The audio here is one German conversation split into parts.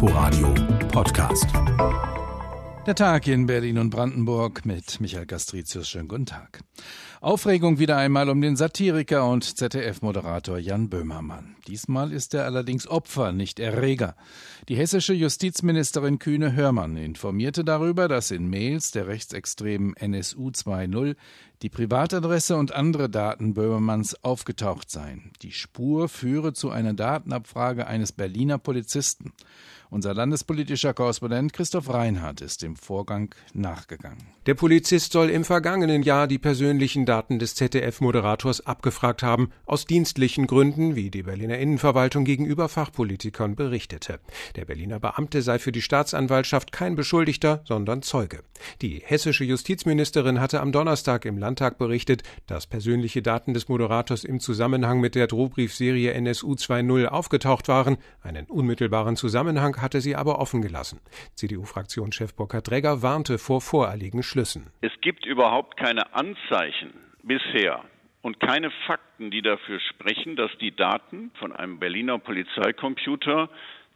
Inforadio Podcast. Der Tag in Berlin und Brandenburg mit Michael Gastritius. Schönen guten Tag. Aufregung wieder einmal um den Satiriker und ZDF-Moderator Jan Böhmermann. Diesmal ist er allerdings Opfer, nicht Erreger. Die hessische Justizministerin Kühne Hörmann informierte darüber, dass in Mails der rechtsextremen NSU 2.0 die Privatadresse und andere Daten Böhmermanns aufgetaucht seien. Die Spur führe zu einer Datenabfrage eines Berliner Polizisten. Unser landespolitischer Korrespondent Christoph Reinhardt ist dem Vorgang nachgegangen. Der Polizist soll im vergangenen Jahr die persönlichen Daten des ZDF-Moderators abgefragt haben, aus dienstlichen Gründen, wie die Berliner Innenverwaltung gegenüber Fachpolitikern berichtete. Der Berliner Beamte sei für die Staatsanwaltschaft kein Beschuldigter, sondern Zeuge. Die hessische Justizministerin hatte am Donnerstag im Landtag berichtet, dass persönliche Daten des Moderators im Zusammenhang mit der Drohbriefserie NSU 2.0 aufgetaucht waren. Einen unmittelbaren Zusammenhang hatte sie aber offen gelassen. CDU-Fraktionschef Burkhard Dregger warnte vor voreiligen Schlüssen. Es gibt überhaupt keine Anzeichen bisher und keine Fakten, die dafür sprechen, dass die Daten von einem Berliner Polizeicomputer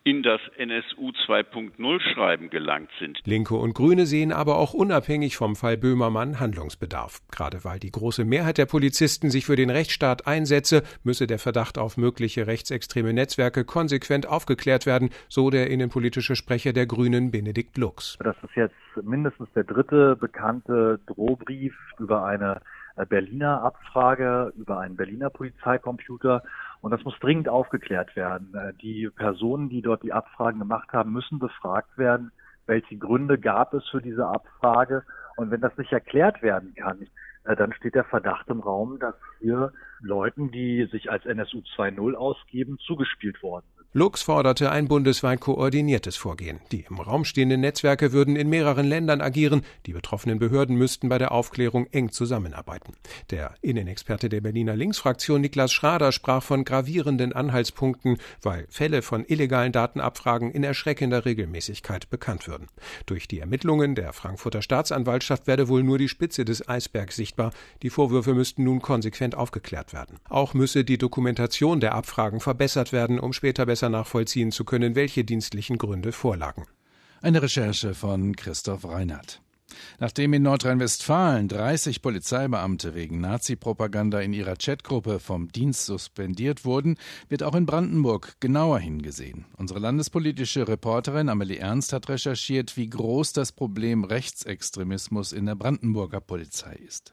in das NSU 2.0 Schreiben gelangt sind. Linke und Grüne sehen aber auch unabhängig vom Fall Böhmermann Handlungsbedarf. Gerade weil die große Mehrheit der Polizisten sich für den Rechtsstaat einsetze, müsse der Verdacht auf mögliche rechtsextreme Netzwerke konsequent aufgeklärt werden, so der innenpolitische Sprecher der Grünen Benedikt Lux. Das ist jetzt mindestens der dritte bekannte Drohbrief über eine äh, Berliner Abfrage, über einen Berliner Polizeicomputer. Und das muss dringend aufgeklärt werden. Äh, die Personen, die dort die Abfragen gemacht haben, müssen befragt werden. Welche Gründe gab es für diese Abfrage? Und wenn das nicht erklärt werden kann, äh, dann steht der Verdacht im Raum, dass hier Leuten, die sich als NSU 2.0 ausgeben, zugespielt worden sind. Lux forderte ein bundesweit koordiniertes Vorgehen. Die im Raum stehenden Netzwerke würden in mehreren Ländern agieren. Die betroffenen Behörden müssten bei der Aufklärung eng zusammenarbeiten. Der Innenexperte der Berliner Linksfraktion Niklas Schrader sprach von gravierenden Anhaltspunkten, weil Fälle von illegalen Datenabfragen in erschreckender Regelmäßigkeit bekannt würden. Durch die Ermittlungen der Frankfurter Staatsanwaltschaft werde wohl nur die Spitze des Eisbergs sichtbar. Die Vorwürfe müssten nun konsequent aufgeklärt werden. Auch müsse die Dokumentation der Abfragen verbessert werden, um später besser nachvollziehen zu können, welche dienstlichen Gründe vorlagen. Eine Recherche von Christoph Reinhardt. Nachdem in Nordrhein-Westfalen 30 Polizeibeamte wegen Nazi-Propaganda in ihrer Chatgruppe vom Dienst suspendiert wurden, wird auch in Brandenburg genauer hingesehen. Unsere landespolitische Reporterin Amelie Ernst hat recherchiert, wie groß das Problem Rechtsextremismus in der Brandenburger Polizei ist.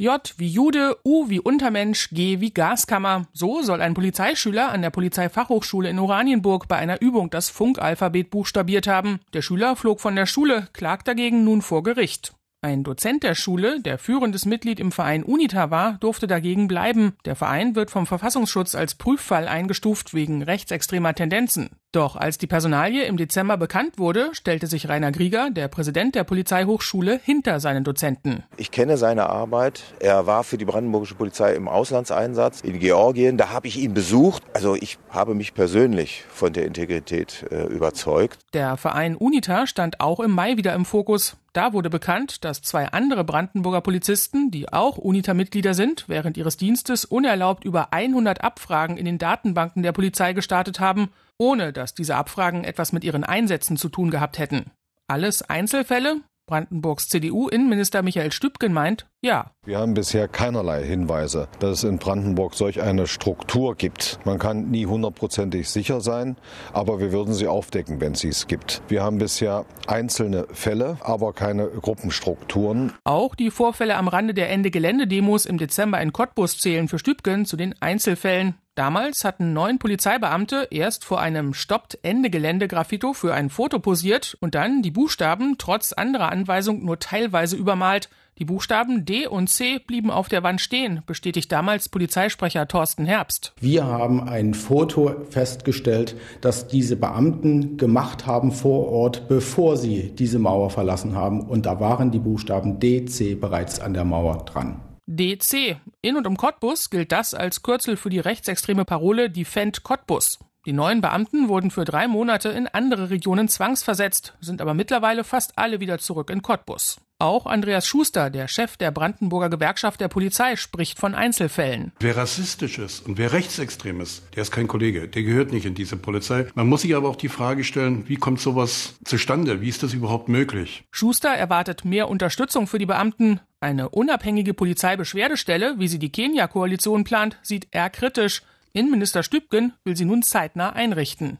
J wie Jude, U wie Untermensch, G wie Gaskammer. So soll ein Polizeischüler an der Polizeifachhochschule in Oranienburg bei einer Übung das Funkalphabet buchstabiert haben. Der Schüler flog von der Schule, klagt dagegen nun vor Gericht. Ein Dozent der Schule, der führendes Mitglied im Verein UNITA war, durfte dagegen bleiben. Der Verein wird vom Verfassungsschutz als Prüffall eingestuft wegen rechtsextremer Tendenzen. Doch als die Personalie im Dezember bekannt wurde, stellte sich Rainer Grieger, der Präsident der Polizeihochschule, hinter seinen Dozenten. Ich kenne seine Arbeit. Er war für die brandenburgische Polizei im Auslandseinsatz in Georgien. Da habe ich ihn besucht. Also ich habe mich persönlich von der Integrität äh, überzeugt. Der Verein UNITA stand auch im Mai wieder im Fokus. Da wurde bekannt, dass zwei andere Brandenburger Polizisten, die auch UNITA-Mitglieder sind, während ihres Dienstes unerlaubt über 100 Abfragen in den Datenbanken der Polizei gestartet haben, ohne dass diese Abfragen etwas mit ihren Einsätzen zu tun gehabt hätten. Alles Einzelfälle, Brandenburgs CDU-Innenminister Michael Stübgen meint, ja. Wir haben bisher keinerlei Hinweise, dass es in Brandenburg solch eine Struktur gibt. Man kann nie hundertprozentig sicher sein, aber wir würden sie aufdecken, wenn sie es gibt. Wir haben bisher einzelne Fälle, aber keine Gruppenstrukturen. Auch die Vorfälle am Rande der Ende-Gelände-Demos im Dezember in Cottbus zählen für Stübgen zu den Einzelfällen. Damals hatten neun Polizeibeamte erst vor einem Stoppt Ende Gelände Graffito für ein Foto posiert und dann die Buchstaben trotz anderer Anweisung nur teilweise übermalt. Die Buchstaben D und C blieben auf der Wand stehen, bestätigt damals Polizeisprecher Thorsten Herbst. Wir haben ein Foto festgestellt, das diese Beamten gemacht haben vor Ort, bevor sie diese Mauer verlassen haben. Und da waren die Buchstaben D, C bereits an der Mauer dran. DC. In und um Cottbus gilt das als Kürzel für die rechtsextreme Parole Defend Cottbus. Die neuen Beamten wurden für drei Monate in andere Regionen zwangsversetzt, sind aber mittlerweile fast alle wieder zurück in Cottbus. Auch Andreas Schuster, der Chef der Brandenburger Gewerkschaft der Polizei, spricht von Einzelfällen. Wer rassistisch ist und wer rechtsextrem ist, der ist kein Kollege, der gehört nicht in diese Polizei. Man muss sich aber auch die Frage stellen, wie kommt sowas zustande? Wie ist das überhaupt möglich? Schuster erwartet mehr Unterstützung für die Beamten. Eine unabhängige Polizeibeschwerdestelle, wie sie die Kenia-Koalition plant, sieht er kritisch. Innenminister Stübgen will sie nun zeitnah einrichten.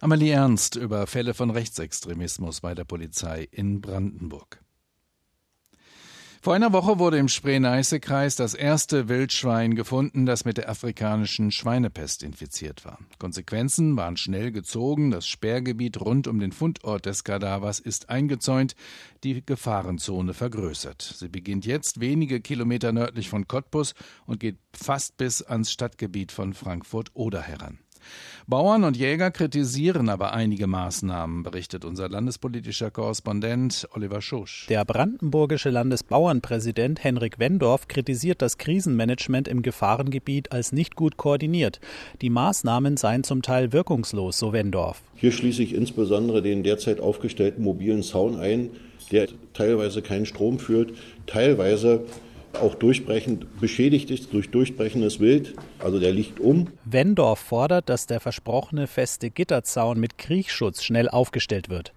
Amalie Ernst über Fälle von Rechtsextremismus bei der Polizei in Brandenburg. Vor einer Woche wurde im Spree-Neiße-Kreis das erste Wildschwein gefunden, das mit der afrikanischen Schweinepest infiziert war. Konsequenzen waren schnell gezogen. Das Sperrgebiet rund um den Fundort des Kadavers ist eingezäunt, die Gefahrenzone vergrößert. Sie beginnt jetzt wenige Kilometer nördlich von Cottbus und geht fast bis ans Stadtgebiet von Frankfurt-Oder heran. Bauern und Jäger kritisieren aber einige Maßnahmen, berichtet unser landespolitischer Korrespondent Oliver Schusch. Der brandenburgische Landesbauernpräsident Henrik Wendorf kritisiert das Krisenmanagement im Gefahrengebiet als nicht gut koordiniert. Die Maßnahmen seien zum Teil wirkungslos, so Wendorf. Hier schließe ich insbesondere den derzeit aufgestellten mobilen Zaun ein, der teilweise keinen Strom führt, teilweise auch durchbrechend beschädigt ist durch durchbrechendes Wild. Also der liegt um. Wendorf fordert, dass der versprochene feste Gitterzaun mit Kriechschutz schnell aufgestellt wird.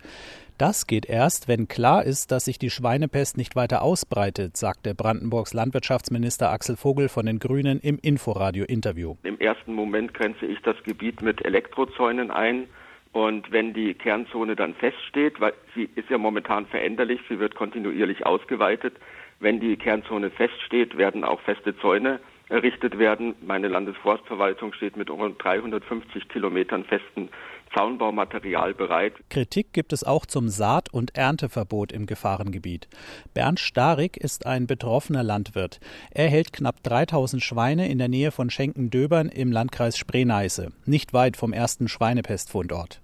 Das geht erst, wenn klar ist, dass sich die Schweinepest nicht weiter ausbreitet, sagte Brandenburgs Landwirtschaftsminister Axel Vogel von den Grünen im Inforadio-Interview. Im ersten Moment grenze ich das Gebiet mit Elektrozäunen ein. Und wenn die Kernzone dann feststeht, weil sie ist ja momentan veränderlich, sie wird kontinuierlich ausgeweitet, wenn die Kernzone feststeht, werden auch feste Zäune errichtet werden. Meine Landesforstverwaltung steht mit rund 350 Kilometern festen Zaunbaumaterial bereit. Kritik gibt es auch zum Saat- und Ernteverbot im Gefahrengebiet. Bernd Starik ist ein betroffener Landwirt. Er hält knapp 3000 Schweine in der Nähe von Schenkendöbern im Landkreis Spree-Neiße, nicht weit vom ersten Schweinepestfundort.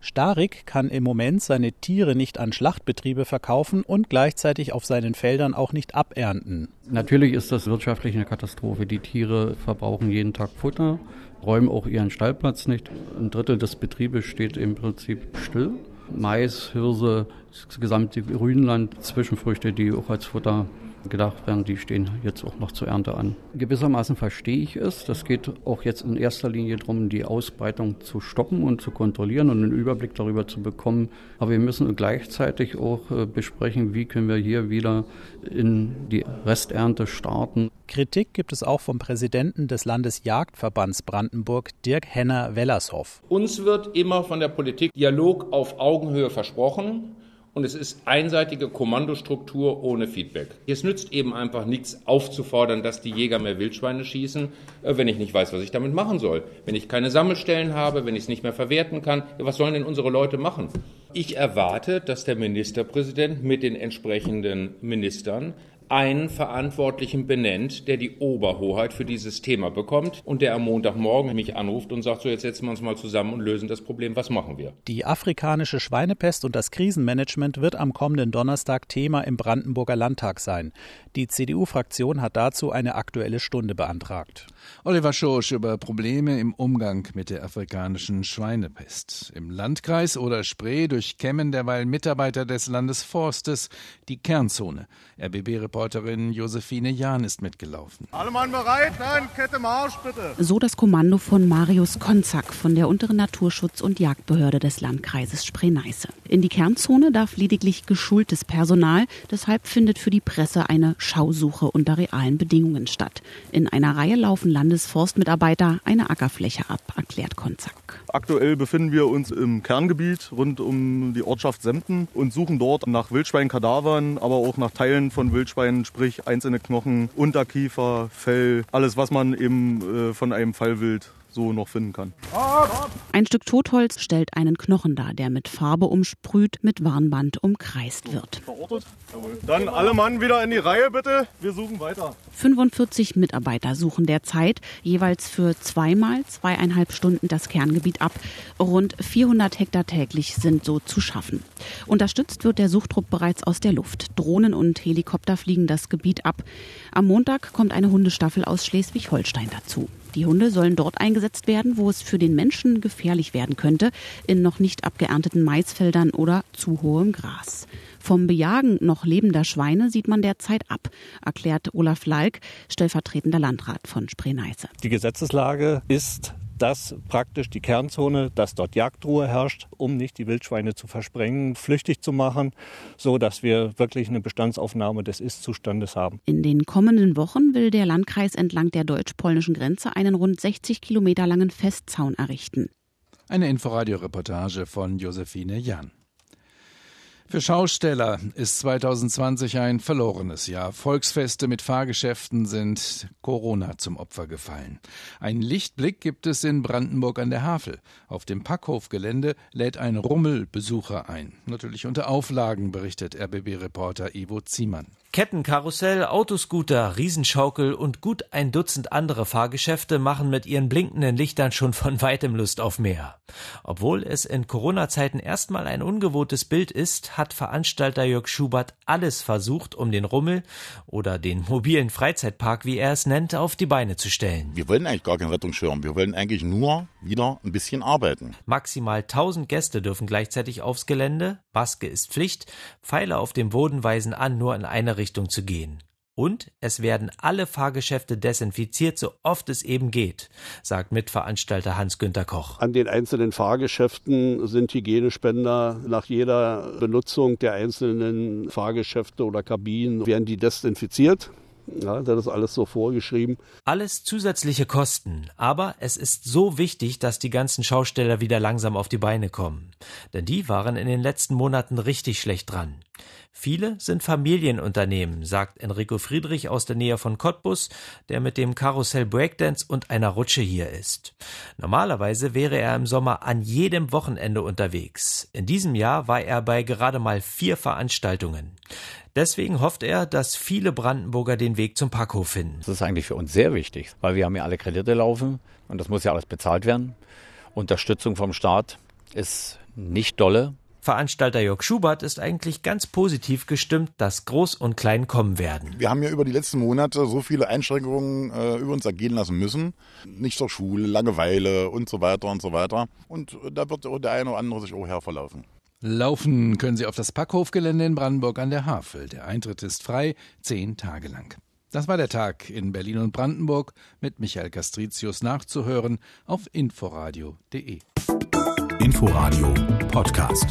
Starik kann im Moment seine Tiere nicht an Schlachtbetriebe verkaufen und gleichzeitig auf seinen Feldern auch nicht abernten. Natürlich ist das wirtschaftlich eine Katastrophe. Die Tiere verbrauchen jeden Tag Futter räumen auch ihren Stallplatz nicht. Ein Drittel des Betriebes steht im Prinzip still. Mais, Hirse, das gesamte Grünland, Zwischenfrüchte, die auch als Futter gedacht werden, die stehen jetzt auch noch zur Ernte an. Gewissermaßen verstehe ich es. Das geht auch jetzt in erster Linie darum, die Ausbreitung zu stoppen und zu kontrollieren und einen Überblick darüber zu bekommen. Aber wir müssen gleichzeitig auch äh, besprechen, wie können wir hier wieder in die Resternte starten. Kritik gibt es auch vom Präsidenten des Landesjagdverbands Brandenburg, Dirk Henner-Wellershoff. Uns wird immer von der Politik Dialog auf Augenhöhe versprochen und es ist einseitige Kommandostruktur ohne Feedback. Es nützt eben einfach nichts aufzufordern, dass die Jäger mehr Wildschweine schießen, äh, wenn ich nicht weiß, was ich damit machen soll. Wenn ich keine Sammelstellen habe, wenn ich es nicht mehr verwerten kann, was sollen denn unsere Leute machen? Ich erwarte, dass der Ministerpräsident mit den entsprechenden Ministern einen Verantwortlichen benennt, der die Oberhoheit für dieses Thema bekommt und der am Montagmorgen mich anruft und sagt, so jetzt setzen wir uns mal zusammen und lösen das Problem, was machen wir? Die afrikanische Schweinepest und das Krisenmanagement wird am kommenden Donnerstag Thema im Brandenburger Landtag sein. Die CDU-Fraktion hat dazu eine aktuelle Stunde beantragt. Oliver Schorsch über Probleme im Umgang mit der afrikanischen Schweinepest. Im Landkreis oder Spree durchkämmen derweil Mitarbeiter des Landesforstes die Kernzone. RBB-Reporterin Josephine Jahn ist mitgelaufen. Alle Mann bereit? Dann Kette Marsch, bitte. So das Kommando von Marius Konzak von der unteren Naturschutz- und Jagdbehörde des Landkreises Spree-Neiße. In die Kernzone darf lediglich geschultes Personal, deshalb findet für die Presse eine Schausuche unter realen Bedingungen statt. In einer Reihe laufen Landesforstmitarbeiter eine Ackerfläche ab, erklärt Konzak. Aktuell befinden wir uns im Kerngebiet rund um die Ortschaft Sempten und suchen dort nach Wildschweinkadavern, aber auch nach Teilen von Wildschweinen, sprich einzelne Knochen, Unterkiefer, Fell, alles was man eben äh, von einem Fallwild so noch finden kann. Ein Stück Totholz stellt einen Knochen dar, der mit Farbe umsprüht, mit Warnband umkreist wird. Dann alle Mann wieder in die Reihe bitte. Wir suchen weiter. 45 Mitarbeiter suchen derzeit jeweils für zweimal zweieinhalb Stunden das Kerngebiet ab. Rund 400 Hektar täglich sind so zu schaffen. Unterstützt wird der Suchtrupp bereits aus der Luft. Drohnen und Helikopter fliegen das Gebiet ab. Am Montag kommt eine Hundestaffel aus Schleswig-Holstein dazu. Die Hunde sollen dort eingesetzt werden, wo es für den Menschen gefährlich werden könnte, in noch nicht abgeernteten Maisfeldern oder zu hohem Gras. Vom Bejagen noch lebender Schweine sieht man derzeit ab, erklärt Olaf Lalk, stellvertretender Landrat von Spree-Neiße. Die Gesetzeslage ist dass praktisch die Kernzone, dass dort Jagdruhe herrscht, um nicht die Wildschweine zu versprengen, flüchtig zu machen, so dass wir wirklich eine Bestandsaufnahme des Ist-Zustandes haben. In den kommenden Wochen will der Landkreis entlang der deutsch-polnischen Grenze einen rund 60 Kilometer langen Festzaun errichten. Eine Inforadio-Reportage von Josephine Jan. Für Schausteller ist 2020 ein verlorenes Jahr. Volksfeste mit Fahrgeschäften sind Corona zum Opfer gefallen. Ein Lichtblick gibt es in Brandenburg an der Havel. Auf dem Packhofgelände lädt ein Rummel Besucher ein. Natürlich unter Auflagen, berichtet RBB-Reporter Ivo Ziemann. Kettenkarussell, Autoscooter, Riesenschaukel und gut ein Dutzend andere Fahrgeschäfte machen mit ihren blinkenden Lichtern schon von weitem Lust auf mehr. Obwohl es in Corona-Zeiten erstmal ein ungewohntes Bild ist, hat Veranstalter Jörg Schubert alles versucht, um den Rummel oder den mobilen Freizeitpark, wie er es nennt, auf die Beine zu stellen. Wir wollen eigentlich gar keinen Rettungsschirm. Wir wollen eigentlich nur wieder ein bisschen arbeiten. Maximal 1000 Gäste dürfen gleichzeitig aufs Gelände. Maske ist Pflicht. Pfeile auf dem Boden weisen an, nur in eine Richtung zu gehen. Und es werden alle Fahrgeschäfte desinfiziert, so oft es eben geht, sagt Mitveranstalter Hans-Günter Koch. An den einzelnen Fahrgeschäften sind Hygienespender nach jeder Benutzung der einzelnen Fahrgeschäfte oder Kabinen, werden die desinfiziert. Ja, das ist alles so vorgeschrieben. Alles zusätzliche Kosten, aber es ist so wichtig, dass die ganzen Schausteller wieder langsam auf die Beine kommen. Denn die waren in den letzten Monaten richtig schlecht dran. Viele sind Familienunternehmen, sagt Enrico Friedrich aus der Nähe von Cottbus, der mit dem Karussell Breakdance und einer Rutsche hier ist. Normalerweise wäre er im Sommer an jedem Wochenende unterwegs. In diesem Jahr war er bei gerade mal vier Veranstaltungen. Deswegen hofft er, dass viele Brandenburger den Weg zum Parkhof finden. Das ist eigentlich für uns sehr wichtig, weil wir haben ja alle Kredite laufen und das muss ja alles bezahlt werden. Unterstützung vom Staat ist nicht dolle. Veranstalter Jörg Schubert ist eigentlich ganz positiv gestimmt, dass Groß und Klein kommen werden. Wir haben ja über die letzten Monate so viele Einschränkungen äh, über uns ergehen lassen müssen. Nicht zur Schule, Langeweile und so weiter und so weiter. Und da wird der eine oder andere sich auch herverlaufen. Laufen können Sie auf das Packhofgelände in Brandenburg an der Havel. Der Eintritt ist frei, zehn Tage lang. Das war der Tag in Berlin und Brandenburg mit Michael Castricius nachzuhören auf inforadio.de. Inforadio Podcast.